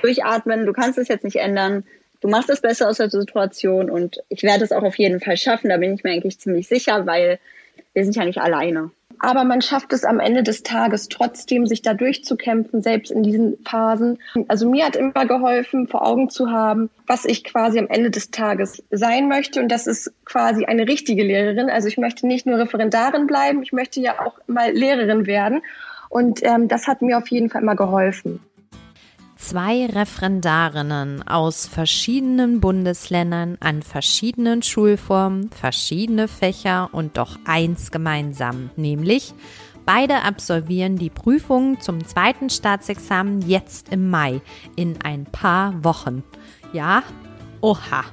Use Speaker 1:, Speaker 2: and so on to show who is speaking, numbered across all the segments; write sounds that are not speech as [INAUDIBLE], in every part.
Speaker 1: durchatmen, du kannst es jetzt nicht ändern. Du machst es besser aus der Situation und ich werde es auch auf jeden Fall schaffen, da bin ich mir eigentlich ziemlich sicher, weil wir sind ja nicht alleine
Speaker 2: aber man schafft es am Ende des Tages trotzdem, sich da durchzukämpfen, selbst in diesen Phasen. Also mir hat immer geholfen, vor Augen zu haben, was ich quasi am Ende des Tages sein möchte. Und das ist quasi eine richtige Lehrerin. Also ich möchte nicht nur Referendarin bleiben, ich möchte ja auch mal Lehrerin werden. Und ähm, das hat mir auf jeden Fall immer geholfen.
Speaker 3: Zwei Referendarinnen aus verschiedenen Bundesländern an verschiedenen Schulformen, verschiedene Fächer und doch eins gemeinsam, nämlich beide absolvieren die Prüfung zum zweiten Staatsexamen jetzt im Mai in ein paar Wochen. Ja, oha.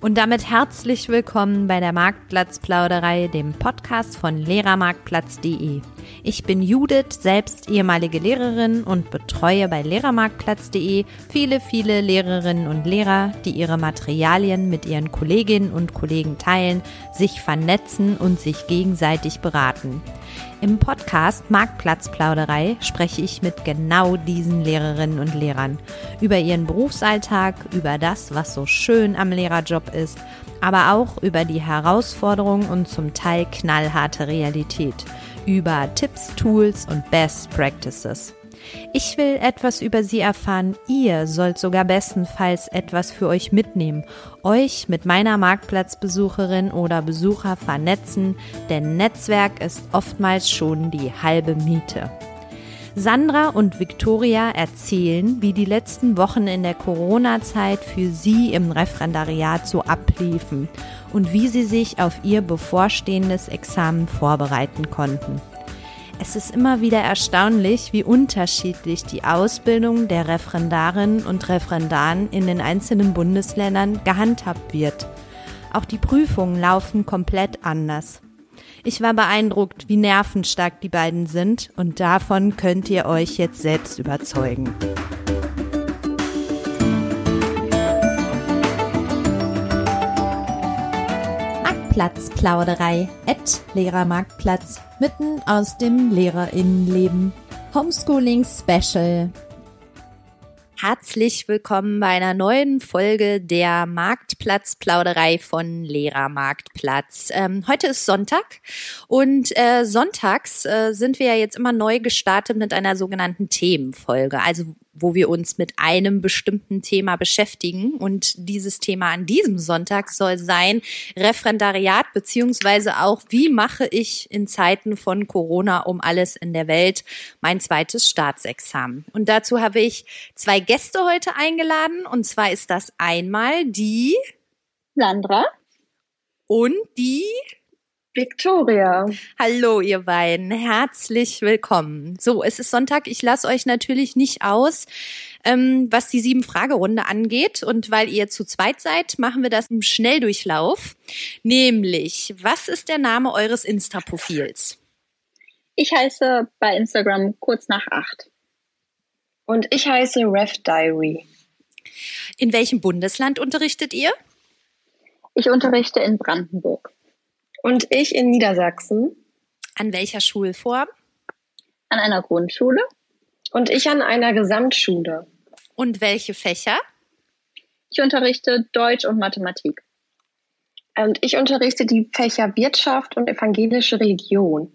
Speaker 3: Und damit herzlich willkommen bei der Marktplatzplauderei, dem Podcast von Lehrermarktplatz.de. Ich bin Judith, selbst ehemalige Lehrerin und betreue bei Lehrermarktplatz.de viele, viele Lehrerinnen und Lehrer, die ihre Materialien mit ihren Kolleginnen und Kollegen teilen, sich vernetzen und sich gegenseitig beraten. Im Podcast Marktplatzplauderei spreche ich mit genau diesen Lehrerinnen und Lehrern über ihren Berufsalltag, über das, was so schön am Lehrerjob ist, aber auch über die Herausforderungen und zum Teil knallharte Realität, über Tipps, Tools und Best Practices. Ich will etwas über sie erfahren. Ihr sollt sogar bestenfalls etwas für euch mitnehmen, euch mit meiner Marktplatzbesucherin oder Besucher vernetzen, denn Netzwerk ist oftmals schon die halbe Miete. Sandra und Victoria erzählen, wie die letzten Wochen in der Corona-Zeit für sie im Referendariat so abliefen und wie sie sich auf ihr bevorstehendes Examen vorbereiten konnten. Es ist immer wieder erstaunlich, wie unterschiedlich die Ausbildung der Referendarinnen und Referendaren in den einzelnen Bundesländern gehandhabt wird. Auch die Prüfungen laufen komplett anders. Ich war beeindruckt, wie nervenstark die beiden sind und davon könnt ihr euch jetzt selbst überzeugen. Marktplatzplauderei at Lehrermarktplatz mitten aus dem Lehrerinnenleben. Homeschooling Special Herzlich willkommen bei einer neuen Folge der Marktplatzplauderei von Lehrermarktplatz. Ähm, heute ist Sonntag und äh, sonntags äh, sind wir ja jetzt immer neu gestartet mit einer sogenannten Themenfolge. Also wo wir uns mit einem bestimmten Thema beschäftigen. Und dieses Thema an diesem Sonntag soll sein Referendariat, beziehungsweise auch, wie mache ich in Zeiten von Corona um alles in der Welt mein zweites Staatsexamen. Und dazu habe ich zwei Gäste heute eingeladen. Und zwar ist das einmal die
Speaker 1: Sandra
Speaker 3: und die
Speaker 2: Victoria.
Speaker 3: Hallo, ihr beiden. Herzlich willkommen. So, es ist Sonntag. Ich lasse euch natürlich nicht aus, ähm, was die sieben Fragerunde angeht. Und weil ihr zu zweit seid, machen wir das im Schnelldurchlauf. Nämlich, was ist der Name eures Insta-Profils?
Speaker 1: Ich heiße bei Instagram kurz nach acht.
Speaker 2: Und ich heiße Ref Diary.
Speaker 3: In welchem Bundesland unterrichtet ihr?
Speaker 1: Ich unterrichte in Brandenburg.
Speaker 2: Und ich in Niedersachsen.
Speaker 3: An welcher Schulform?
Speaker 1: An einer Grundschule.
Speaker 2: Und ich an einer Gesamtschule.
Speaker 3: Und welche Fächer?
Speaker 1: Ich unterrichte Deutsch und Mathematik.
Speaker 2: Und ich unterrichte die Fächer Wirtschaft und evangelische Religion.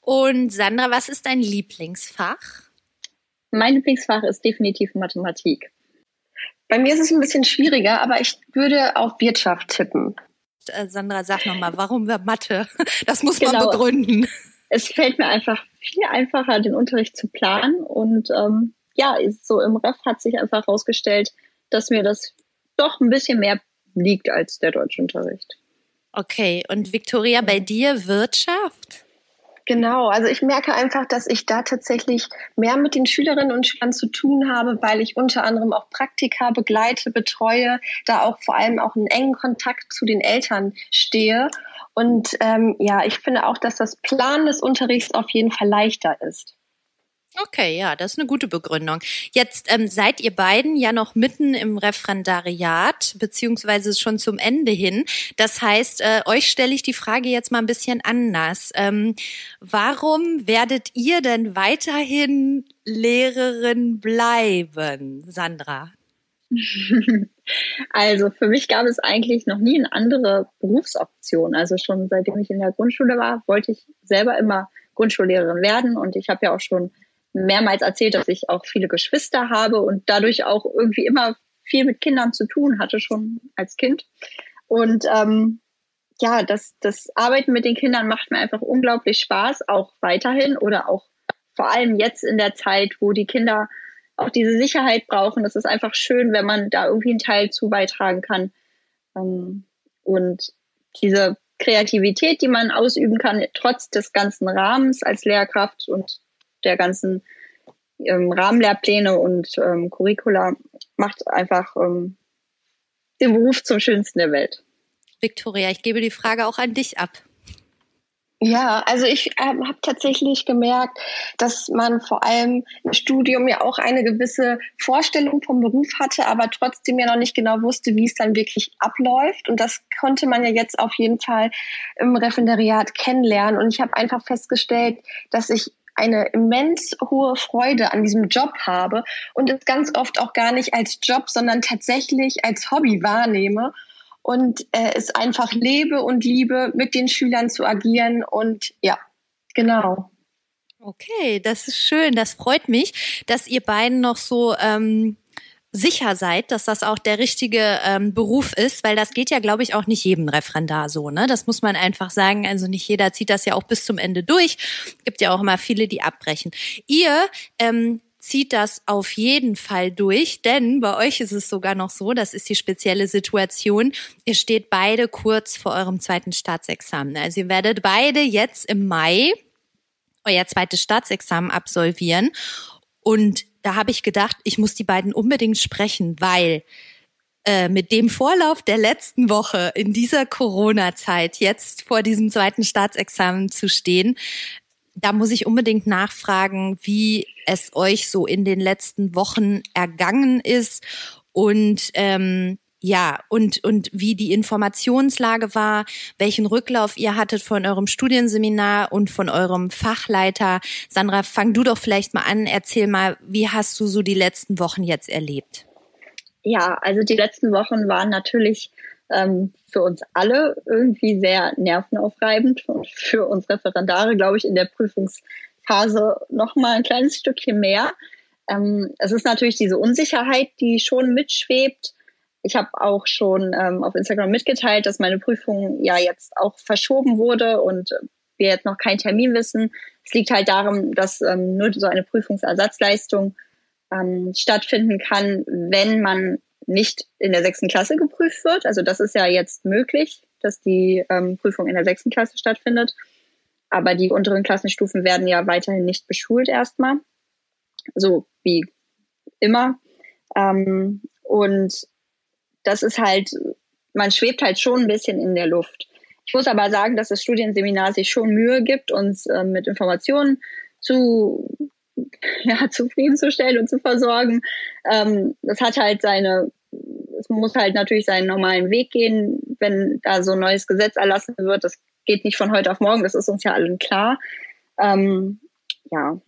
Speaker 3: Und Sandra, was ist dein Lieblingsfach?
Speaker 1: Mein Lieblingsfach ist definitiv Mathematik.
Speaker 2: Bei mir ist es ein bisschen schwieriger, aber ich würde auf Wirtschaft tippen.
Speaker 3: Äh, Sandra, sag nochmal, warum wir Mathe? [LAUGHS] Das muss genau. man begründen.
Speaker 1: Es fällt mir einfach viel einfacher, den Unterricht zu planen. Und ähm, ja, so im Ref hat sich einfach herausgestellt, dass mir das doch ein bisschen mehr liegt als der Deutschunterricht.
Speaker 3: Okay, und Victoria, bei dir Wirtschaft?
Speaker 2: Genau, also ich merke einfach, dass ich da tatsächlich mehr mit den Schülerinnen und Schülern zu tun habe, weil ich unter anderem auch Praktika begleite, betreue, da auch vor allem auch einen engen Kontakt zu den Eltern stehe. Und ähm, ja, ich finde auch, dass das Plan des Unterrichts auf jeden Fall leichter ist.
Speaker 3: Okay, ja, das ist eine gute Begründung. Jetzt ähm, seid ihr beiden ja noch mitten im Referendariat, beziehungsweise schon zum Ende hin. Das heißt, äh, euch stelle ich die Frage jetzt mal ein bisschen anders. Ähm, warum werdet ihr denn weiterhin Lehrerin bleiben, Sandra? [LAUGHS]
Speaker 1: Also für mich gab es eigentlich noch nie eine andere Berufsoption. Also schon seitdem ich in der Grundschule war, wollte ich selber immer Grundschullehrerin werden und ich habe ja auch schon mehrmals erzählt, dass ich auch viele Geschwister habe und dadurch auch irgendwie immer viel mit Kindern zu tun hatte, schon als Kind. Und ähm, ja, das, das Arbeiten mit den Kindern macht mir einfach unglaublich Spaß, auch weiterhin oder auch vor allem jetzt in der Zeit, wo die Kinder auch diese Sicherheit brauchen. Das ist einfach schön, wenn man da irgendwie einen Teil zu beitragen kann. Ähm, und diese Kreativität, die man ausüben kann, trotz des ganzen Rahmens als Lehrkraft und der ganzen ähm, Rahmenlehrpläne und ähm, Curricula macht einfach ähm, den Beruf zum schönsten der Welt.
Speaker 3: Victoria, ich gebe die Frage auch an dich ab.
Speaker 2: Ja, also ich ähm, habe tatsächlich gemerkt, dass man vor allem im Studium ja auch eine gewisse Vorstellung vom Beruf hatte, aber trotzdem ja noch nicht genau wusste, wie es dann wirklich abläuft. Und das konnte man ja jetzt auf jeden Fall im Referendariat kennenlernen. Und ich habe einfach festgestellt, dass ich eine immens hohe Freude an diesem Job habe und es ganz oft auch gar nicht als Job, sondern tatsächlich als Hobby wahrnehme und äh, es einfach lebe und liebe, mit den Schülern zu agieren und ja, genau.
Speaker 3: Okay, das ist schön. Das freut mich, dass ihr beiden noch so ähm, sicher seid, dass das auch der richtige ähm, Beruf ist, weil das geht ja, glaube ich, auch nicht jedem Referendar so. Ne? Das muss man einfach sagen. Also nicht jeder zieht das ja auch bis zum Ende durch. Gibt ja auch immer viele, die abbrechen. Ihr ähm, zieht das auf jeden Fall durch, denn bei euch ist es sogar noch so, das ist die spezielle Situation, ihr steht beide kurz vor eurem zweiten Staatsexamen. Also ihr werdet beide jetzt im Mai euer zweites Staatsexamen absolvieren und da habe ich gedacht, ich muss die beiden unbedingt sprechen, weil äh, mit dem Vorlauf der letzten Woche in dieser Corona-Zeit jetzt vor diesem zweiten Staatsexamen zu stehen, da muss ich unbedingt nachfragen, wie es euch so in den letzten Wochen ergangen ist. Und ähm, ja, und, und wie die Informationslage war, welchen Rücklauf ihr hattet von eurem Studienseminar und von eurem Fachleiter. Sandra, fang du doch vielleicht mal an, erzähl mal, wie hast du so die letzten Wochen jetzt erlebt?
Speaker 1: Ja, also die letzten Wochen waren natürlich ähm, für uns alle irgendwie sehr nervenaufreibend und für uns Referendare, glaube ich, in der Prüfungsphase noch mal ein kleines Stückchen mehr. Ähm, es ist natürlich diese Unsicherheit, die schon mitschwebt ich habe auch schon ähm, auf Instagram mitgeteilt, dass meine Prüfung ja jetzt auch verschoben wurde und wir jetzt noch keinen Termin wissen. Es liegt halt darum, dass ähm, nur so eine Prüfungsersatzleistung ähm, stattfinden kann, wenn man nicht in der sechsten Klasse geprüft wird. Also das ist ja jetzt möglich, dass die ähm, Prüfung in der sechsten Klasse stattfindet. Aber die unteren Klassenstufen werden ja weiterhin nicht beschult erstmal. So wie immer. Ähm, und das ist halt, man schwebt halt schon ein bisschen in der Luft. Ich muss aber sagen, dass das Studienseminar sich schon Mühe gibt, uns äh, mit Informationen zu, [LAUGHS] ja, zufriedenzustellen und zu versorgen. Ähm, das hat halt seine, es muss halt natürlich seinen normalen Weg gehen, wenn da so ein neues Gesetz erlassen wird. Das geht nicht von heute auf morgen, das ist uns ja allen klar. Ähm, ja,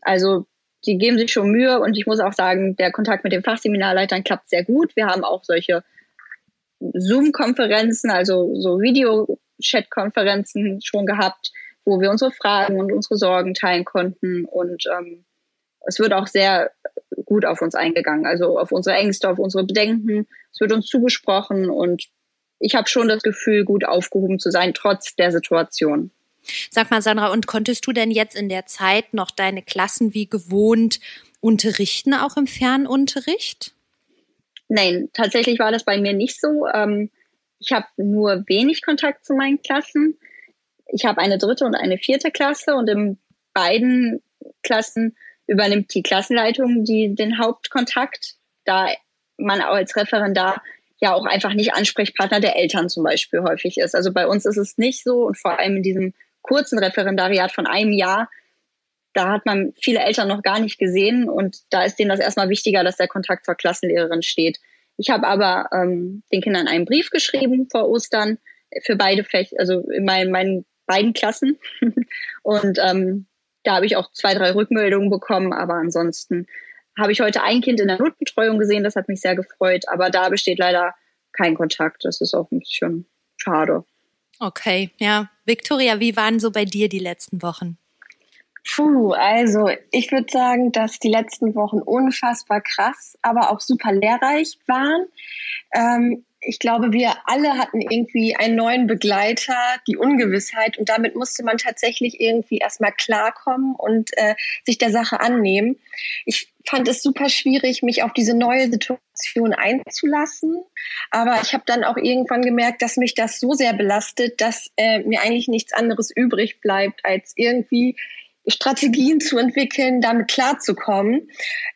Speaker 1: also die geben sich schon Mühe und ich muss auch sagen, der Kontakt mit den Fachseminarleitern klappt sehr gut. Wir haben auch solche Zoom-Konferenzen, also so Video-Chat-Konferenzen schon gehabt, wo wir unsere Fragen und unsere Sorgen teilen konnten und ähm, es wird auch sehr gut auf uns eingegangen, also auf unsere Ängste, auf unsere Bedenken. Es wird uns zugesprochen und ich habe schon das Gefühl, gut aufgehoben zu sein, trotz der Situation.
Speaker 3: Sag mal, Sandra, und konntest du denn jetzt in der Zeit noch deine Klassen wie gewohnt unterrichten, auch im Fernunterricht?
Speaker 1: Nein, tatsächlich war das bei mir nicht so. Ähm, ich habe nur wenig Kontakt zu meinen Klassen. Ich habe eine dritte und eine vierte Klasse und in beiden Klassen übernimmt die Klassenleitung die, den Hauptkontakt, da man als Referendar ja auch einfach nicht Ansprechpartner der Eltern zum Beispiel häufig ist. Also bei uns ist es nicht so und vor allem in diesem kurzen Referendariat von einem Jahr da hat man viele Eltern noch gar nicht gesehen und da ist denen das erstmal wichtiger, dass der Kontakt zur Klassenlehrerin steht. Ich habe aber ähm, den Kindern einen Brief geschrieben vor Ostern für beide Fächer, also in meinen, meinen beiden Klassen. [LAUGHS] und ähm, da habe ich auch zwei, drei Rückmeldungen bekommen, aber ansonsten habe ich heute ein Kind in der Notbetreuung gesehen, das hat mich sehr gefreut, aber da besteht leider kein Kontakt. Das ist auch ein bisschen schade.
Speaker 3: Okay, ja. Victoria, wie waren so bei dir die letzten Wochen?
Speaker 2: Puh, also ich würde sagen, dass die letzten Wochen unfassbar krass, aber auch super lehrreich waren. Ähm, ich glaube, wir alle hatten irgendwie einen neuen Begleiter, die Ungewissheit. Und damit musste man tatsächlich irgendwie erstmal klarkommen und äh, sich der Sache annehmen. Ich fand es super schwierig, mich auf diese neue Situation einzulassen. Aber ich habe dann auch irgendwann gemerkt, dass mich das so sehr belastet, dass äh, mir eigentlich nichts anderes übrig bleibt, als irgendwie Strategien zu entwickeln, damit klarzukommen.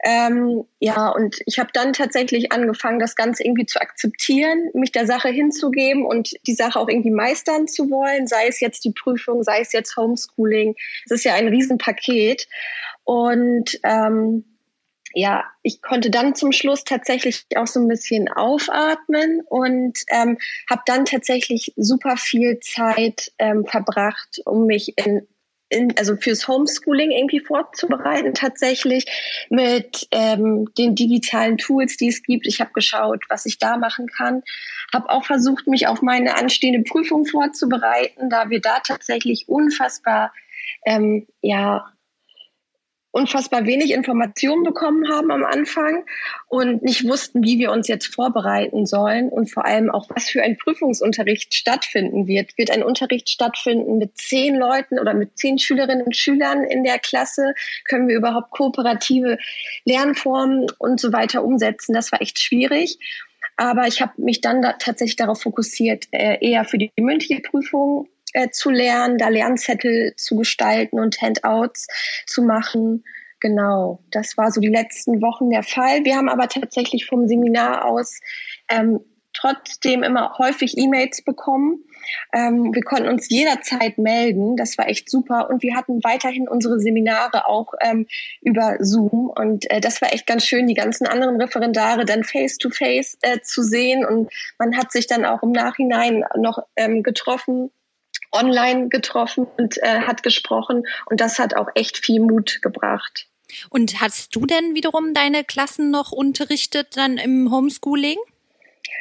Speaker 2: Ähm, ja, und ich habe dann tatsächlich angefangen, das Ganze irgendwie zu akzeptieren, mich der Sache hinzugeben und die Sache auch irgendwie meistern zu wollen, sei es jetzt die Prüfung, sei es jetzt Homeschooling. Es ist ja ein Riesenpaket. Und ähm, ja, ich konnte dann zum Schluss tatsächlich auch so ein bisschen aufatmen und ähm, habe dann tatsächlich super viel Zeit ähm, verbracht, um mich in in, also fürs Homeschooling irgendwie vorzubereiten, tatsächlich mit ähm, den digitalen Tools, die es gibt. Ich habe geschaut, was ich da machen kann. Habe auch versucht, mich auf meine anstehende Prüfung vorzubereiten, da wir da tatsächlich unfassbar ähm, ja unfassbar wenig Informationen bekommen haben am Anfang und nicht wussten, wie wir uns jetzt vorbereiten sollen und vor allem auch, was für ein Prüfungsunterricht stattfinden wird. Wird ein Unterricht stattfinden mit zehn Leuten oder mit zehn Schülerinnen und Schülern in der Klasse? Können wir überhaupt kooperative Lernformen und so weiter umsetzen? Das war echt schwierig. Aber ich habe mich dann da tatsächlich darauf fokussiert, äh, eher für die mündliche Prüfung äh, zu lernen, da Lernzettel zu gestalten und Handouts zu machen. Genau, das war so die letzten Wochen der Fall. Wir haben aber tatsächlich vom Seminar aus ähm, trotzdem immer häufig E-Mails bekommen. Ähm, wir konnten uns jederzeit melden. Das war echt super. Und wir hatten weiterhin unsere Seminare auch ähm, über Zoom. Und äh, das war echt ganz schön, die ganzen anderen Referendare dann face-to-face -face, äh, zu sehen. Und man hat sich dann auch im Nachhinein noch ähm, getroffen online getroffen und äh, hat gesprochen und das hat auch echt viel Mut gebracht.
Speaker 3: Und hast du denn wiederum deine Klassen noch unterrichtet dann im Homeschooling?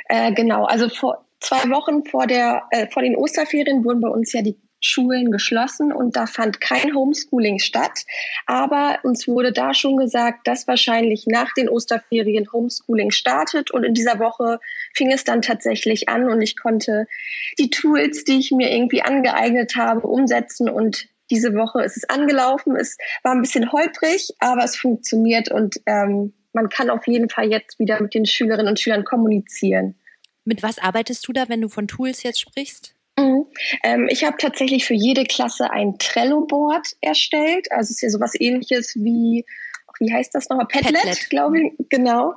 Speaker 2: Äh, genau, also vor zwei Wochen vor der äh, vor den Osterferien wurden bei uns ja die Schulen geschlossen und da fand kein Homeschooling statt. Aber uns wurde da schon gesagt, dass wahrscheinlich nach den Osterferien Homeschooling startet und in dieser Woche fing es dann tatsächlich an und ich konnte die Tools, die ich mir irgendwie angeeignet habe, umsetzen und diese Woche ist es angelaufen. Es war ein bisschen holprig, aber es funktioniert und ähm, man kann auf jeden Fall jetzt wieder mit den Schülerinnen und Schülern kommunizieren.
Speaker 3: Mit was arbeitest du da, wenn du von Tools jetzt sprichst?
Speaker 2: Mhm. Ähm, ich habe tatsächlich für jede Klasse ein Trello-Board erstellt. Also es ist ja sowas ähnliches wie, wie heißt das nochmal? Padlet, Padlet. glaube ich. Genau.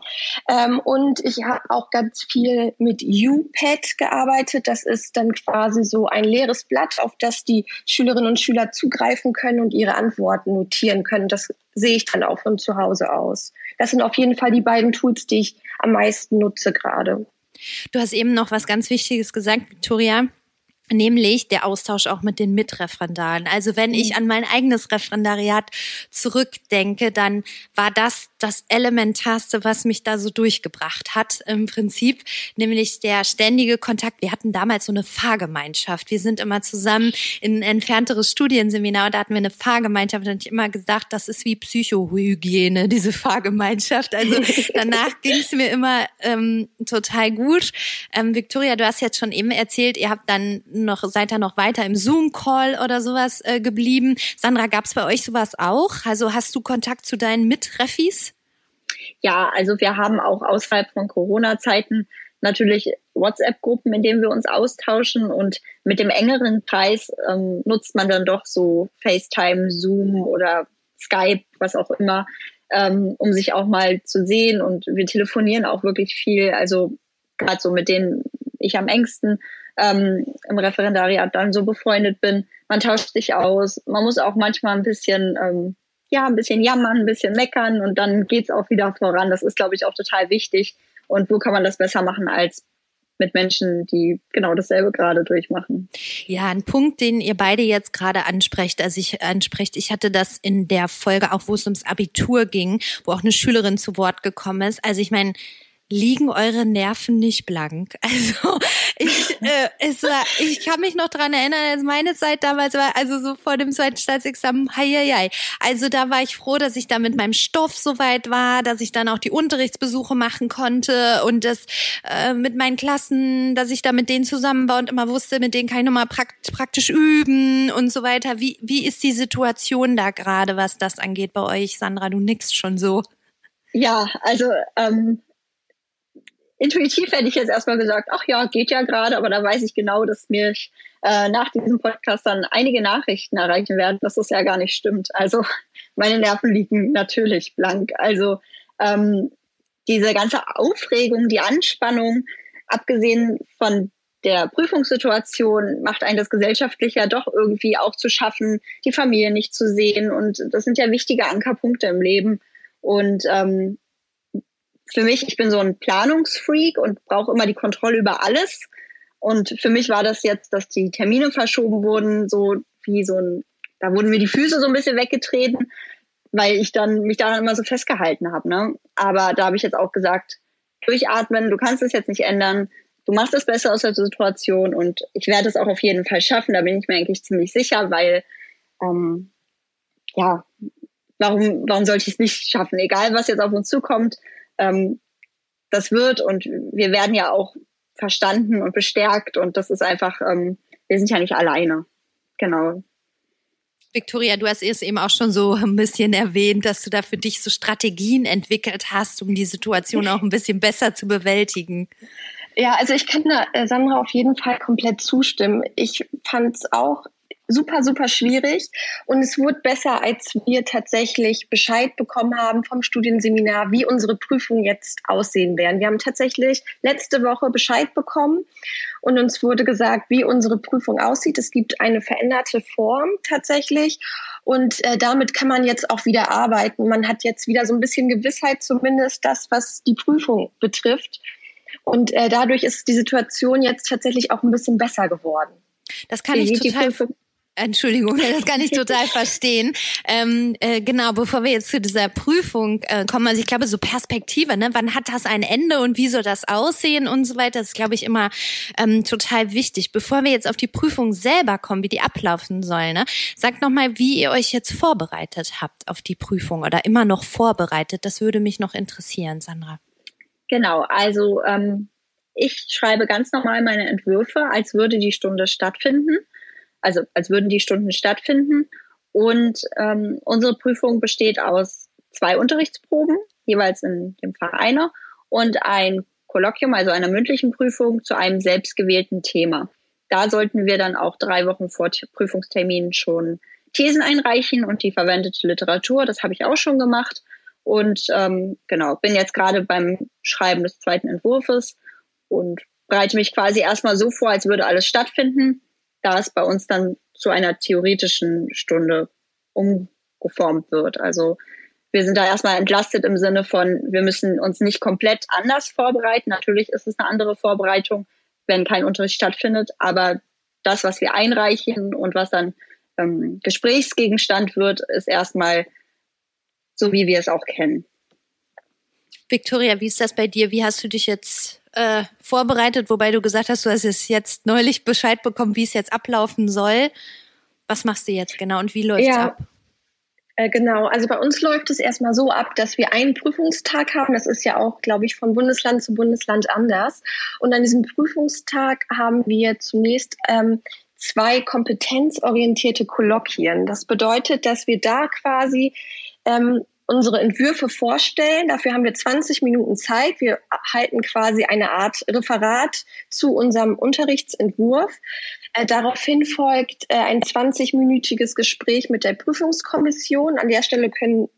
Speaker 2: Ähm, und ich habe auch ganz viel mit UPad gearbeitet. Das ist dann quasi so ein leeres Blatt, auf das die Schülerinnen und Schüler zugreifen können und ihre Antworten notieren können. Das sehe ich dann auch von zu Hause aus. Das sind auf jeden Fall die beiden Tools, die ich am meisten nutze gerade.
Speaker 3: Du hast eben noch was ganz Wichtiges gesagt, Victoria nämlich der Austausch auch mit den Mitreferendaren. Also wenn ich mhm. an mein eigenes Referendariat zurückdenke, dann war das das Elementarste, was mich da so durchgebracht hat im Prinzip, nämlich der ständige Kontakt. Wir hatten damals so eine Fahrgemeinschaft. Wir sind immer zusammen in ein entfernteres Studienseminar und da hatten wir eine Fahrgemeinschaft und ich immer gesagt, das ist wie Psychohygiene, [LAUGHS] diese Fahrgemeinschaft. Also danach [LAUGHS] ging es mir immer ähm, total gut. Ähm, Victoria, du hast jetzt schon eben erzählt, ihr habt dann noch, seid ihr noch weiter im Zoom-Call oder sowas äh, geblieben. Sandra, gab es bei euch sowas auch? Also hast du Kontakt zu deinen Mitreffis?
Speaker 1: Ja, also wir haben auch außerhalb von Corona-Zeiten natürlich WhatsApp-Gruppen, in denen wir uns austauschen und mit dem engeren Kreis ähm, nutzt man dann doch so FaceTime, Zoom oder Skype, was auch immer, ähm, um sich auch mal zu sehen und wir telefonieren auch wirklich viel. Also gerade so mit denen ich am engsten ähm, im Referendariat dann so befreundet bin. Man tauscht sich aus. Man muss auch manchmal ein bisschen ähm, ja, ein bisschen jammern, ein bisschen meckern und dann geht's auch wieder voran. Das ist, glaube ich, auch total wichtig. Und wo kann man das besser machen als mit Menschen, die genau dasselbe gerade durchmachen.
Speaker 3: Ja, ein Punkt, den ihr beide jetzt gerade ansprecht, also ich ansprecht, ich hatte das in der Folge auch, wo es ums Abitur ging, wo auch eine Schülerin zu Wort gekommen ist. Also ich meine, liegen eure Nerven nicht blank. [LAUGHS] Also ich, äh, es war, ich kann mich noch dran erinnern, als meine Zeit damals war, also so vor dem zweiten Staatsexamen, hei, hei, hei. Also da war ich froh, dass ich da mit meinem Stoff so weit war, dass ich dann auch die Unterrichtsbesuche machen konnte und das äh, mit meinen Klassen, dass ich da mit denen zusammen war und immer wusste, mit denen kann ich nochmal prakt praktisch üben und so weiter. Wie, wie ist die Situation da gerade, was das angeht bei euch, Sandra? Du nickst schon so.
Speaker 1: Ja, also ähm, intuitiv hätte ich jetzt erstmal gesagt, ach ja, geht ja gerade, aber da weiß ich genau, dass mir äh, nach diesem Podcast dann einige Nachrichten erreichen werden, dass das ja gar nicht stimmt. Also meine Nerven liegen natürlich blank. Also ähm, diese ganze Aufregung, die Anspannung, abgesehen von der Prüfungssituation macht einen das gesellschaftlich ja doch irgendwie auch zu schaffen, die Familie nicht zu sehen. Und das sind ja wichtige Ankerpunkte im Leben. Und ähm, für mich, ich bin so ein Planungsfreak und brauche immer die Kontrolle über alles. Und für mich war das jetzt, dass die Termine verschoben wurden, so wie so ein, da wurden mir die Füße so ein bisschen weggetreten, weil ich dann mich daran immer so festgehalten habe. Ne? Aber da habe ich jetzt auch gesagt, durchatmen, du kannst es jetzt nicht ändern, du machst es besser aus der Situation und ich werde es auch auf jeden Fall schaffen, da bin ich mir eigentlich ziemlich sicher, weil ähm, ja, warum, warum sollte ich es nicht schaffen? Egal, was jetzt auf uns zukommt, ähm, das wird und wir werden ja auch verstanden und bestärkt und das ist einfach, ähm, wir sind ja nicht alleine. Genau.
Speaker 3: Victoria, du hast es eben auch schon so ein bisschen erwähnt, dass du da für dich so Strategien entwickelt hast, um die Situation auch ein bisschen besser zu bewältigen.
Speaker 2: Ja, also ich kann da äh, Sandra auf jeden Fall komplett zustimmen. Ich fand es auch super, super schwierig. Und es wurde besser, als wir tatsächlich Bescheid bekommen haben vom Studienseminar, wie unsere Prüfungen jetzt aussehen werden. Wir haben tatsächlich letzte Woche Bescheid bekommen und uns wurde gesagt, wie unsere Prüfung aussieht. Es gibt eine veränderte Form tatsächlich. Und äh, damit kann man jetzt auch wieder arbeiten. Man hat jetzt wieder so ein bisschen Gewissheit, zumindest das, was die Prüfung betrifft. Und äh, dadurch ist die Situation jetzt tatsächlich auch ein bisschen besser geworden.
Speaker 3: Das kann ich total. Entschuldigung, [LAUGHS] das kann ich total verstehen. Ähm, äh, genau, bevor wir jetzt zu dieser Prüfung äh, kommen, also ich glaube, so Perspektive, ne? wann hat das ein Ende und wie soll das aussehen und so weiter, das ist, glaube ich, immer ähm, total wichtig. Bevor wir jetzt auf die Prüfung selber kommen, wie die ablaufen soll, ne? sagt nochmal, wie ihr euch jetzt vorbereitet habt auf die Prüfung oder immer noch vorbereitet. Das würde mich noch interessieren, Sandra.
Speaker 1: Genau, also ähm, ich schreibe ganz normal meine Entwürfe, als würde die Stunde stattfinden also als würden die Stunden stattfinden. Und ähm, unsere Prüfung besteht aus zwei Unterrichtsproben, jeweils in dem Fach einer, und ein Kolloquium, also einer mündlichen Prüfung zu einem selbstgewählten Thema. Da sollten wir dann auch drei Wochen vor Prüfungstermin schon Thesen einreichen und die verwendete Literatur. Das habe ich auch schon gemacht. Und ähm, genau, bin jetzt gerade beim Schreiben des zweiten Entwurfs und bereite mich quasi erstmal so vor, als würde alles stattfinden da es bei uns dann zu einer theoretischen Stunde umgeformt wird. Also wir sind da erstmal entlastet im Sinne von, wir müssen uns nicht komplett anders vorbereiten. Natürlich ist es eine andere Vorbereitung, wenn kein Unterricht stattfindet, aber das, was wir einreichen und was dann ähm, Gesprächsgegenstand wird, ist erstmal so, wie wir es auch kennen.
Speaker 3: Victoria, wie ist das bei dir? Wie hast du dich jetzt äh, vorbereitet, wobei du gesagt hast, du hast es jetzt neulich Bescheid bekommen, wie es jetzt ablaufen soll. Was machst du jetzt genau und wie läuft es ja. ab?
Speaker 2: Äh, genau, also bei uns läuft es erstmal so ab, dass wir einen Prüfungstag haben. Das ist ja auch, glaube ich, von Bundesland zu Bundesland anders. Und an diesem Prüfungstag haben wir zunächst ähm, zwei kompetenzorientierte Kolloquien. Das bedeutet, dass wir da quasi ähm, unsere Entwürfe vorstellen. Dafür haben wir 20 Minuten Zeit. Wir halten quasi eine Art Referat zu unserem Unterrichtsentwurf. Äh, daraufhin folgt äh, ein 20-minütiges Gespräch mit der Prüfungskommission. An der Stelle können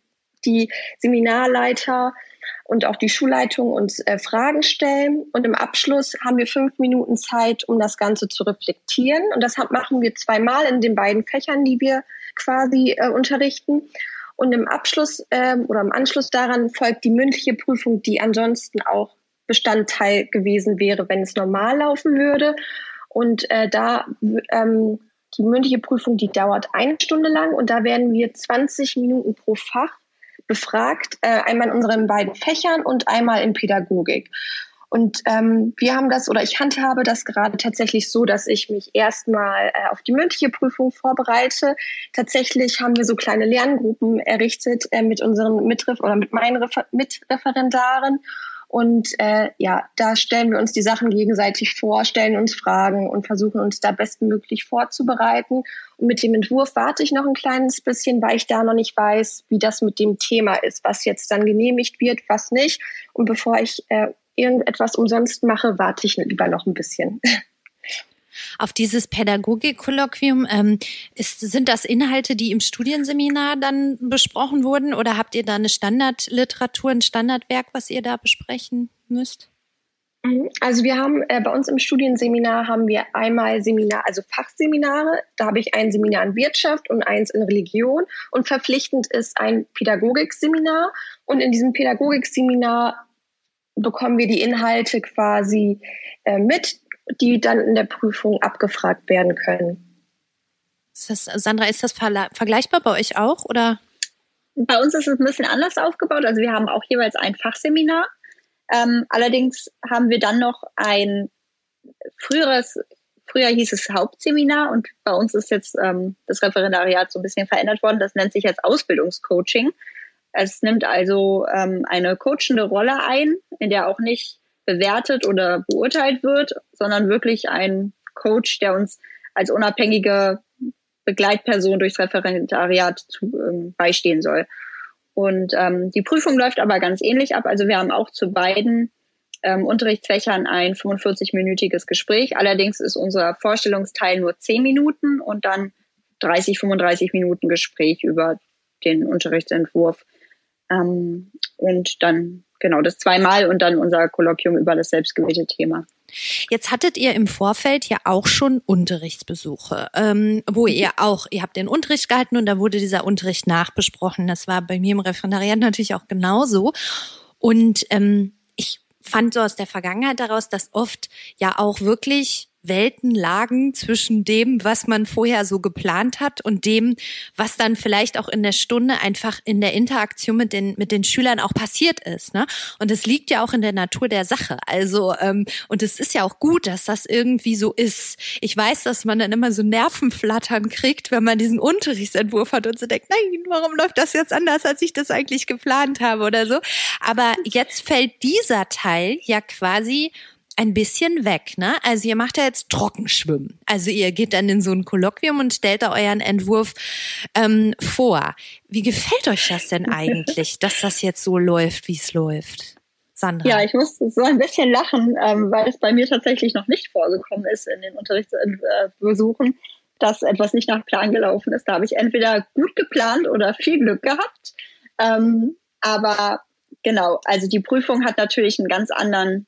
Speaker 2: die Seminarleiter und auch die Schulleitung uns äh, Fragen stellen. Und im Abschluss haben wir fünf Minuten Zeit, um das Ganze zu reflektieren. Und das machen wir zweimal in den beiden Fächern, die wir quasi äh, unterrichten. Und im Abschluss ähm, oder im Anschluss daran folgt die mündliche Prüfung, die ansonsten auch Bestandteil gewesen wäre, wenn es normal laufen würde. Und äh, da ähm, die mündliche Prüfung, die dauert eine Stunde lang und da werden wir 20 Minuten pro Fach befragt, äh, einmal in unseren beiden Fächern und einmal in Pädagogik. Und ähm, wir haben das oder ich handhabe das gerade tatsächlich so, dass ich mich erstmal äh, auf die mündliche Prüfung vorbereite. Tatsächlich haben wir so kleine Lerngruppen errichtet äh, mit unseren Mitref oder mit meinen Refer Mitreferendaren. Und äh, ja, da stellen wir uns die Sachen gegenseitig vor, stellen uns Fragen und versuchen uns da bestmöglich vorzubereiten. Und mit dem Entwurf warte ich noch ein kleines bisschen, weil ich da noch nicht weiß, wie das mit dem Thema ist, was jetzt dann genehmigt wird, was nicht. Und bevor ich äh, irgendetwas umsonst mache, warte ich lieber noch ein bisschen.
Speaker 3: Auf dieses Pädagogik-Kolloquium, ähm, ist, sind das Inhalte, die im Studienseminar dann besprochen wurden oder habt ihr da eine Standardliteratur, ein Standardwerk, was ihr da besprechen müsst?
Speaker 2: Mhm. Also wir haben äh, bei uns im Studienseminar haben wir einmal Seminar, also Fachseminare. Da habe ich ein Seminar in Wirtschaft und eins in Religion. Und verpflichtend ist ein Pädagogikseminar. Und in diesem Pädagogikseminar bekommen wir die Inhalte quasi äh, mit, die dann in der Prüfung abgefragt werden können.
Speaker 3: Ist das, Sandra, ist das vergleichbar bei euch auch oder?
Speaker 1: Bei uns ist es ein bisschen anders aufgebaut. Also wir haben auch jeweils ein Fachseminar. Ähm, allerdings haben wir dann noch ein früheres, früher hieß es Hauptseminar und bei uns ist jetzt ähm, das Referendariat so ein bisschen verändert worden. Das nennt sich jetzt Ausbildungscoaching. Es nimmt also ähm, eine coachende Rolle ein, in der auch nicht bewertet oder beurteilt wird, sondern wirklich ein Coach, der uns als unabhängige Begleitperson durchs Referendariat zu, ähm, beistehen soll. Und ähm, die Prüfung läuft aber ganz ähnlich ab. Also wir haben auch zu beiden ähm, Unterrichtsfächern ein 45-minütiges Gespräch. Allerdings ist unser Vorstellungsteil nur 10 Minuten und dann 30, 35 Minuten Gespräch über den Unterrichtsentwurf. Ähm, und dann genau das zweimal und dann unser Kolloquium über das selbstgewählte Thema.
Speaker 3: Jetzt hattet ihr im Vorfeld ja auch schon Unterrichtsbesuche, ähm, wo ihr auch, ihr habt den Unterricht gehalten und da wurde dieser Unterricht nachbesprochen. Das war bei mir im Referendariat natürlich auch genauso. Und ähm, ich fand so aus der Vergangenheit daraus, dass oft ja auch wirklich Welten lagen zwischen dem, was man vorher so geplant hat und dem, was dann vielleicht auch in der Stunde einfach in der Interaktion mit den mit den Schülern auch passiert ist. Ne? Und es liegt ja auch in der Natur der Sache. Also ähm, und es ist ja auch gut, dass das irgendwie so ist. Ich weiß, dass man dann immer so Nervenflattern kriegt, wenn man diesen Unterrichtsentwurf hat und so denkt, nein, warum läuft das jetzt anders, als ich das eigentlich geplant habe oder so. Aber jetzt fällt dieser Teil ja quasi ein bisschen weg, ne? Also ihr macht ja jetzt Trockenschwimmen. Also ihr geht dann in so ein Kolloquium und stellt da euren Entwurf ähm, vor. Wie gefällt euch das denn [LAUGHS] eigentlich, dass das jetzt so läuft, wie es läuft? Sandra.
Speaker 1: Ja, ich muss so ein bisschen lachen, ähm, weil es bei mir tatsächlich noch nicht vorgekommen ist in den Unterrichtsbesuchen, dass etwas nicht nach Plan gelaufen ist. Da habe ich entweder gut geplant oder viel Glück gehabt. Ähm, aber genau, also die Prüfung hat natürlich einen ganz anderen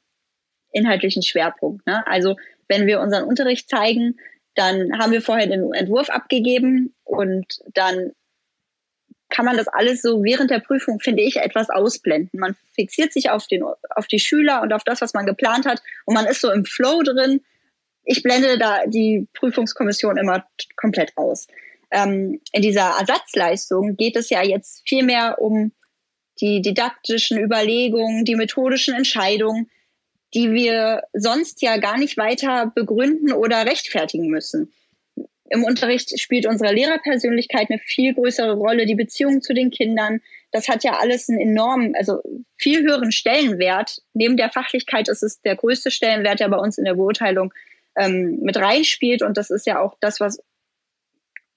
Speaker 1: inhaltlichen Schwerpunkt. Ne? Also wenn wir unseren Unterricht zeigen, dann haben wir vorher den Entwurf abgegeben und dann kann man das alles so während der Prüfung, finde ich, etwas ausblenden. Man fixiert sich auf, den, auf die Schüler und auf das, was man geplant hat und man ist so im Flow drin. Ich blende da die Prüfungskommission immer komplett aus. Ähm, in dieser Ersatzleistung geht es ja jetzt viel mehr um die didaktischen Überlegungen, die methodischen Entscheidungen, die wir sonst ja gar nicht weiter begründen oder rechtfertigen müssen. Im Unterricht spielt unsere Lehrerpersönlichkeit eine viel größere Rolle, die Beziehung zu den Kindern. Das hat ja alles einen enormen, also viel höheren Stellenwert. Neben der Fachlichkeit ist es der größte Stellenwert, der bei uns in der Beurteilung ähm, mit reinspielt. Und das ist ja auch das, was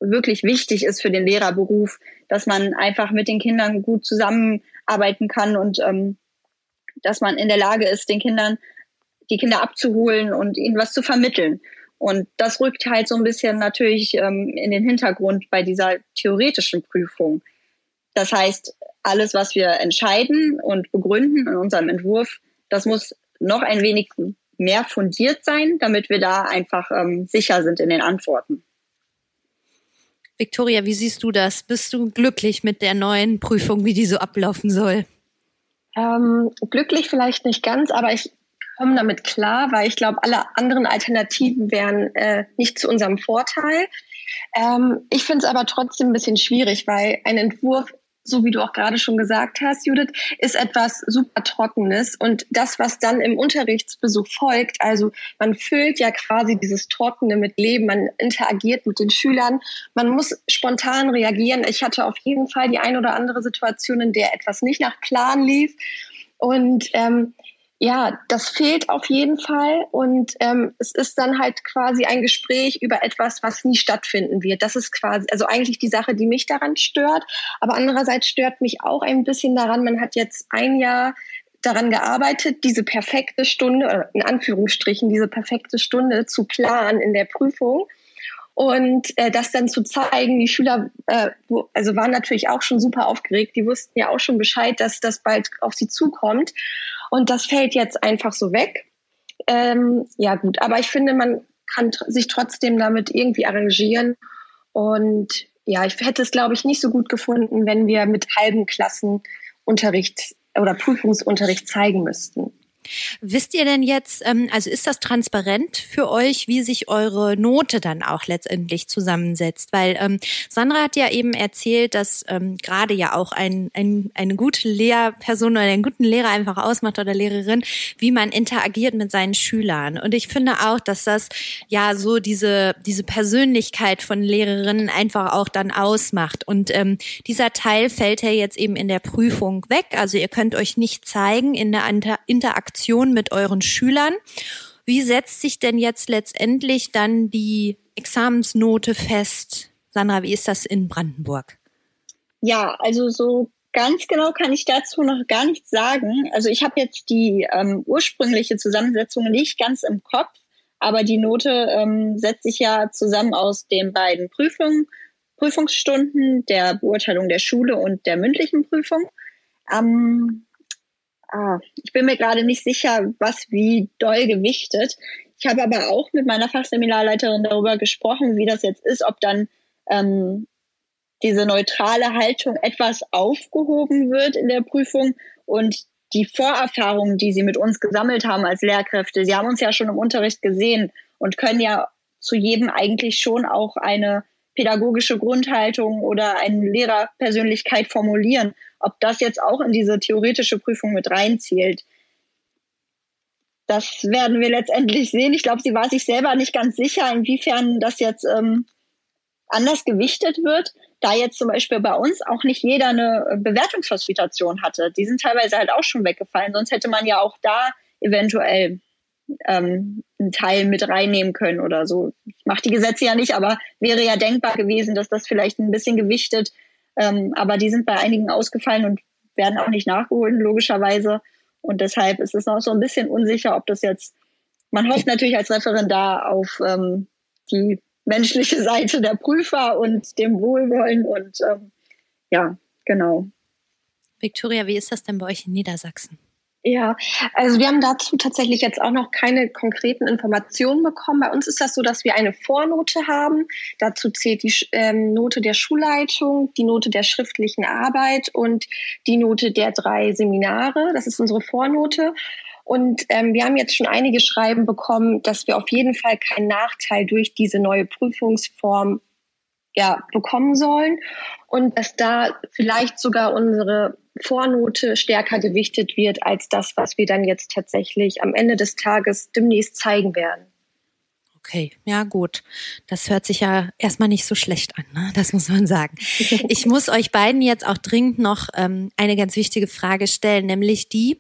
Speaker 1: wirklich wichtig ist für den Lehrerberuf, dass man einfach mit den Kindern gut zusammenarbeiten kann und ähm, dass man in der Lage ist, den Kindern die Kinder abzuholen und ihnen was zu vermitteln. Und das rückt halt so ein bisschen natürlich ähm, in den Hintergrund bei dieser theoretischen Prüfung. Das heißt, alles, was wir entscheiden und begründen in unserem Entwurf, das muss noch ein wenig mehr fundiert sein, damit wir da einfach ähm, sicher sind in den Antworten.
Speaker 3: Victoria, wie siehst du das? Bist du glücklich mit der neuen Prüfung, wie die so ablaufen soll?
Speaker 2: Ähm, glücklich vielleicht nicht ganz, aber ich komme damit klar, weil ich glaube, alle anderen Alternativen wären äh, nicht zu unserem Vorteil. Ähm, ich finde es aber trotzdem ein bisschen schwierig, weil ein Entwurf so wie du auch gerade schon gesagt hast, Judith, ist etwas super Trockenes. Und das, was dann im Unterrichtsbesuch folgt, also man füllt ja quasi dieses Trockene mit Leben, man interagiert mit den Schülern, man muss spontan reagieren. Ich hatte auf jeden Fall die ein oder andere Situation, in der etwas nicht nach Plan lief. Und ähm, ja, das fehlt auf jeden Fall. Und ähm, es ist dann halt quasi ein Gespräch über etwas, was nie stattfinden wird. Das ist quasi, also eigentlich die Sache, die mich daran stört. Aber andererseits stört mich auch ein bisschen daran, man hat jetzt ein Jahr daran gearbeitet, diese perfekte Stunde, in Anführungsstrichen, diese perfekte Stunde zu planen in der Prüfung. Und äh, das dann zu zeigen, die Schüler äh, wo, also waren natürlich auch schon super aufgeregt, die wussten ja auch schon Bescheid, dass das bald auf sie zukommt. Und das fällt jetzt einfach so weg. Ähm, ja gut, aber ich finde, man kann sich trotzdem damit irgendwie arrangieren. Und ja, ich hätte es, glaube ich, nicht so gut gefunden, wenn wir mit halben Klassen Unterricht oder Prüfungsunterricht zeigen müssten.
Speaker 3: Wisst ihr denn jetzt, ähm, also ist das transparent für euch, wie sich eure Note dann auch letztendlich zusammensetzt? Weil ähm, Sandra hat ja eben erzählt, dass ähm, gerade ja auch ein, ein, eine gute Lehrperson oder einen guten Lehrer einfach ausmacht oder Lehrerin, wie man interagiert mit seinen Schülern. Und ich finde auch, dass das ja so diese, diese Persönlichkeit von Lehrerinnen einfach auch dann ausmacht. Und ähm, dieser Teil fällt ja jetzt eben in der Prüfung weg. Also ihr könnt euch nicht zeigen in der Interaktion Interaktion mit euren Schülern. Wie setzt sich denn jetzt letztendlich dann die Examensnote fest? Sandra, wie ist das in Brandenburg?
Speaker 1: Ja, also so ganz genau kann ich dazu noch gar nichts sagen. Also ich habe jetzt die ähm, ursprüngliche Zusammensetzung nicht ganz im Kopf, aber die Note ähm, setzt sich ja zusammen aus den beiden Prüfungen, Prüfungsstunden, der Beurteilung der Schule und der mündlichen Prüfung. Ähm, ah, ich bin mir gerade nicht sicher, was wie doll gewichtet. Ich habe aber auch mit meiner Fachseminarleiterin darüber gesprochen, wie das jetzt ist, ob dann ähm, diese neutrale Haltung etwas aufgehoben wird in der Prüfung und die Vorerfahrungen, die sie mit uns gesammelt haben als Lehrkräfte, sie haben uns ja schon im Unterricht gesehen und können ja zu jedem eigentlich schon auch eine pädagogische Grundhaltung oder eine Lehrerpersönlichkeit formulieren. Ob das jetzt auch in diese theoretische Prüfung mit reinzählt, das werden wir letztendlich sehen. Ich glaube, sie war sich selber nicht ganz sicher, inwiefern das jetzt ähm, anders gewichtet wird, da jetzt zum Beispiel bei uns auch nicht jeder eine Bewertungshospitation hatte. Die sind teilweise halt auch schon weggefallen, sonst hätte man ja auch da eventuell ähm, einen Teil mit reinnehmen können oder so. Ich mache die Gesetze ja nicht, aber wäre ja denkbar gewesen, dass das vielleicht ein bisschen gewichtet. Ähm, aber die sind bei einigen ausgefallen und werden auch nicht nachgeholt, logischerweise. Und deshalb ist es noch so ein bisschen unsicher, ob das jetzt, man hofft natürlich als Referendar auf ähm, die menschliche Seite der Prüfer und dem Wohlwollen und ähm, ja, genau.
Speaker 3: Victoria, wie ist das denn bei euch in Niedersachsen?
Speaker 2: Ja, also wir haben dazu tatsächlich jetzt auch noch keine konkreten Informationen bekommen. Bei uns ist das so, dass wir eine Vornote haben. Dazu zählt die ähm, Note der Schulleitung, die Note der schriftlichen Arbeit und die Note der drei Seminare. Das ist unsere Vornote. Und ähm, wir haben jetzt schon einige Schreiben bekommen, dass wir auf jeden Fall keinen Nachteil durch diese neue Prüfungsform ja, bekommen sollen und dass da vielleicht sogar unsere Vornote stärker gewichtet wird als das, was wir dann jetzt tatsächlich am Ende des Tages demnächst zeigen werden.
Speaker 3: Okay, ja gut. Das hört sich ja erstmal nicht so schlecht an, ne? das muss man sagen. [LAUGHS] Ich muss euch beiden jetzt auch dringend noch ähm, eine ganz wichtige Frage stellen, nämlich die,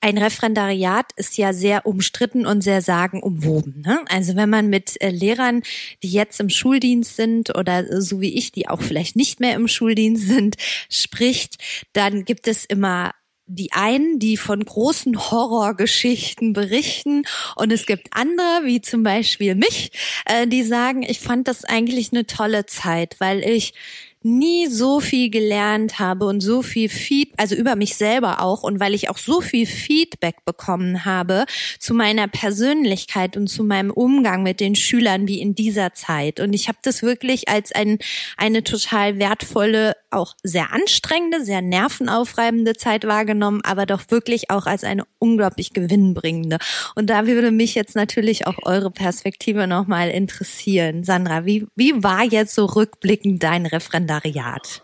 Speaker 3: ein Referendariat ist ja sehr umstritten und sehr sagenumwoben. Ne? Also wenn man mit äh, Lehrern, die jetzt im Schuldienst sind oder so wie ich, die auch vielleicht nicht mehr im Schuldienst sind, spricht, dann gibt es immer die einen, die von großen Horrorgeschichten berichten und es gibt andere, wie zum Beispiel mich, äh, die sagen, ich fand das eigentlich eine tolle Zeit, weil ich nie so viel gelernt habe und so viel Feed, also über mich selber auch und weil ich auch so viel Feedback bekommen habe zu meiner Persönlichkeit und zu meinem Umgang mit den Schülern wie in dieser Zeit. Und ich habe das wirklich als ein, eine total wertvolle, auch sehr anstrengende, sehr nervenaufreibende Zeit wahrgenommen, aber doch wirklich auch als eine unglaublich gewinnbringende. Und da würde mich jetzt natürlich auch eure Perspektive nochmal interessieren. Sandra, wie, wie war jetzt so rückblickend dein Referendariat?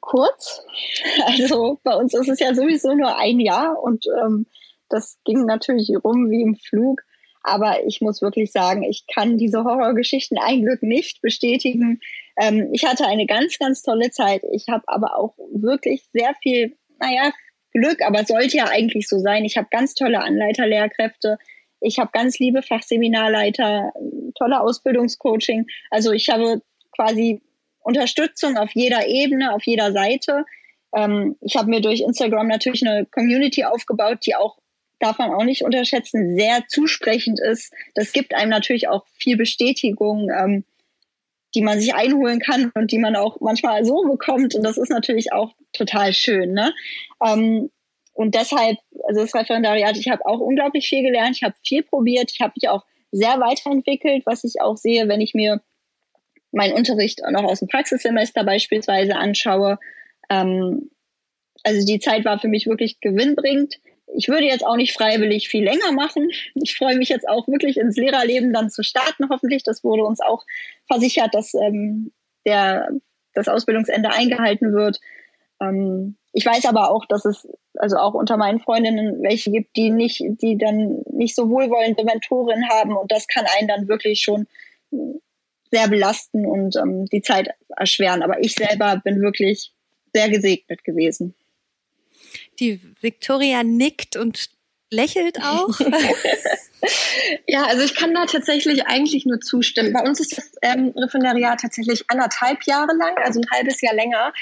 Speaker 1: Kurz. [LAUGHS] Also bei uns ist es ja sowieso nur ein Jahr und ähm, das ging natürlich rum wie im Flug. Aber ich muss wirklich sagen, ich kann diese Horrorgeschichten ein Glück nicht bestätigen. Ähm, ich hatte eine ganz, ganz tolle Zeit. Ich habe aber auch wirklich sehr viel, naja, Glück, aber sollte ja eigentlich so sein. Ich habe ganz tolle Anleiterlehrkräfte. Ich habe ganz liebe Fachseminarleiter, tolle Ausbildungscoaching. Also ich habe quasi Unterstützung auf jeder Ebene, auf jeder Seite. Ähm, ich habe mir durch Instagram natürlich eine Community aufgebaut, die auch, darf man auch nicht unterschätzen, sehr zusprechend ist. Das gibt einem natürlich auch viel Bestätigung, ähm, die man sich einholen kann und die man auch manchmal so bekommt. Und das ist natürlich auch total schön. Ne? Ähm, und deshalb, also das Referendariat, ich habe auch unglaublich viel gelernt, ich habe viel probiert, ich habe mich auch sehr weiterentwickelt, was ich auch sehe, wenn ich mir meinen Unterricht noch aus dem Praxissemester beispielsweise anschaue. Ähm, also die Zeit war für mich wirklich gewinnbringend. Ich würde jetzt auch nicht freiwillig viel länger machen. Ich freue mich jetzt auch wirklich ins Lehrerleben dann zu starten, hoffentlich. Das wurde uns auch versichert, dass ähm, der, das Ausbildungsende eingehalten wird. Ähm, ich weiß aber auch, dass es also auch unter meinen Freundinnen welche gibt, die nicht, die dann nicht so wohlwollende Mentorin haben und das kann einen dann wirklich schon sehr belasten und ähm, die Zeit erschweren. Aber ich selber bin wirklich sehr gesegnet gewesen.
Speaker 3: Die Victoria nickt und lächelt auch. [LAUGHS]
Speaker 2: ja, also ich kann da tatsächlich eigentlich nur zustimmen. Bei uns ist das ähm, Referendariat tatsächlich anderthalb Jahre lang, also ein halbes Jahr länger.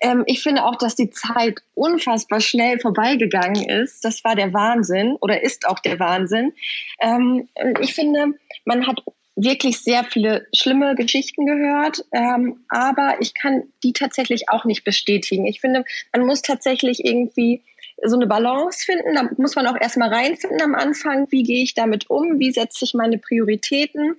Speaker 2: Ähm, ich finde auch, dass die Zeit unfassbar schnell vorbeigegangen ist. Das war der Wahnsinn oder ist auch der Wahnsinn. Ähm, ich finde, man hat wirklich sehr viele schlimme Geschichten gehört, ähm, aber ich kann die tatsächlich auch nicht bestätigen. Ich finde, man muss tatsächlich irgendwie so eine Balance finden. Da muss man auch erstmal reinfinden am Anfang. Wie gehe ich damit um? Wie setze ich meine Prioritäten?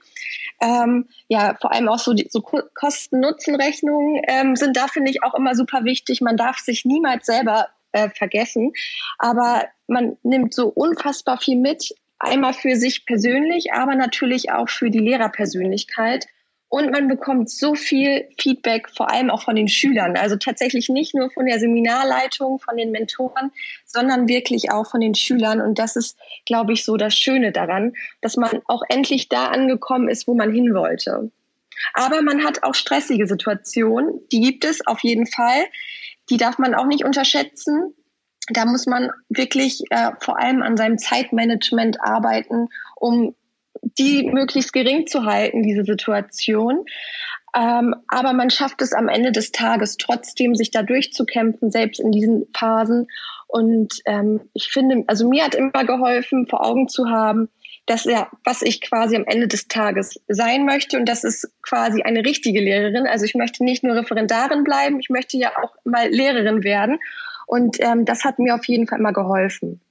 Speaker 2: Ähm, ja, vor allem auch so, so Kosten-Nutzen-Rechnungen ähm, sind da, finde ich, auch immer super wichtig. Man darf sich niemals selber äh, vergessen. Aber man nimmt so unfassbar viel mit. Einmal für sich persönlich, aber natürlich auch für die Lehrerpersönlichkeit. Und man bekommt so viel Feedback, vor allem auch von den Schülern. Also tatsächlich nicht nur von der Seminarleitung, von den Mentoren, sondern wirklich auch von den Schülern. Und das ist, glaube ich, so das Schöne daran, dass man auch endlich da angekommen ist, wo man hin wollte. Aber man hat auch stressige Situationen. Die gibt es auf jeden Fall. Die darf man auch nicht unterschätzen. Da muss man wirklich äh, vor allem an seinem Zeitmanagement arbeiten, um die möglichst gering zu halten, diese Situation. Ähm, aber man schafft es am Ende des Tages trotzdem, sich da durchzukämpfen, selbst in diesen Phasen. Und ähm, ich finde, also mir hat immer geholfen, vor Augen zu haben, dass er, was ich quasi am Ende des Tages sein möchte. Und das ist quasi eine richtige Lehrerin. Also ich möchte nicht nur Referendarin bleiben, ich möchte ja auch mal Lehrerin werden. Und ähm, das hat mir auf jeden Fall immer geholfen.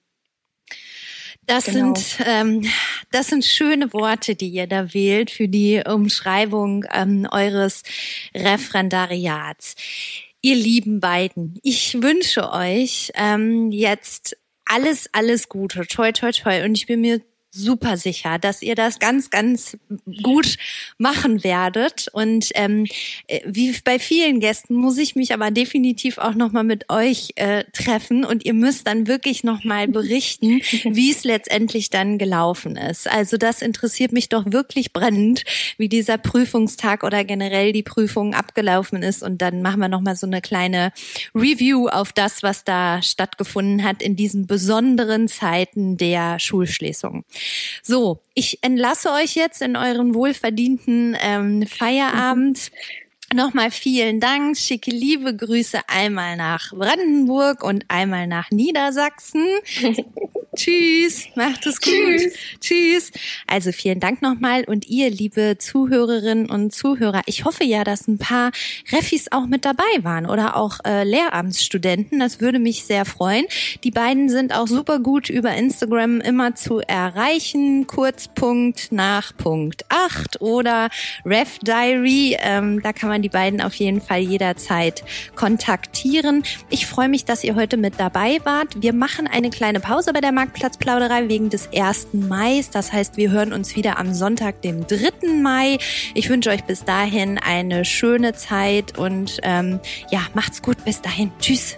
Speaker 3: Das genau. sind ähm, das sind schöne Worte, die ihr da wählt für die Umschreibung ähm, eures Referendariats. Ihr lieben beiden, ich wünsche euch ähm, jetzt alles, alles Gute, toi, toi, toi. Und ich bin mir super sicher, dass ihr das ganz, ganz gut machen werdet. Und ähm, äh, wie bei vielen Gästen muss ich mich aber definitiv auch nochmal mit euch äh, treffen und ihr müsst dann wirklich nochmal [LAUGHS] berichten, wie es letztendlich dann gelaufen ist. Also das interessiert mich doch wirklich brennend, wie dieser Prüfungstag oder generell die Prüfung abgelaufen ist. Und dann machen wir nochmal so eine kleine Review auf das, was da stattgefunden hat in diesen besonderen Zeiten der Schulschließung. So, ich entlasse euch jetzt in euren wohlverdienten ähm, Feierabend. Nochmal vielen Dank, schicke liebe Grüße einmal nach Brandenburg und einmal nach Niedersachsen. [LAUGHS] Tschüss. Macht es gut. Tschüss. Tschüss. Also vielen Dank nochmal und ihr, liebe Zuhörerinnen und Zuhörer, ich hoffe ja, dass ein paar Refis auch mit dabei waren oder auch äh, Lehramtsstudenten. Das würde mich sehr freuen. Die beiden sind auch super gut über Instagram immer zu erreichen. Kurzpunkt nach Punkt 8 oder Ref Diary. Ähm, da kann man die beiden auf jeden Fall jederzeit kontaktieren. Ich freue mich, dass ihr heute mit dabei wart. Wir machen eine kleine Pause bei der Marktplatzplauderei wegen des 1. Mai. Das heißt, wir hören uns wieder am Sonntag, dem 3. Mai. Ich wünsche euch bis dahin eine schöne Zeit und ähm, ja, macht's gut. Bis dahin. Tschüss.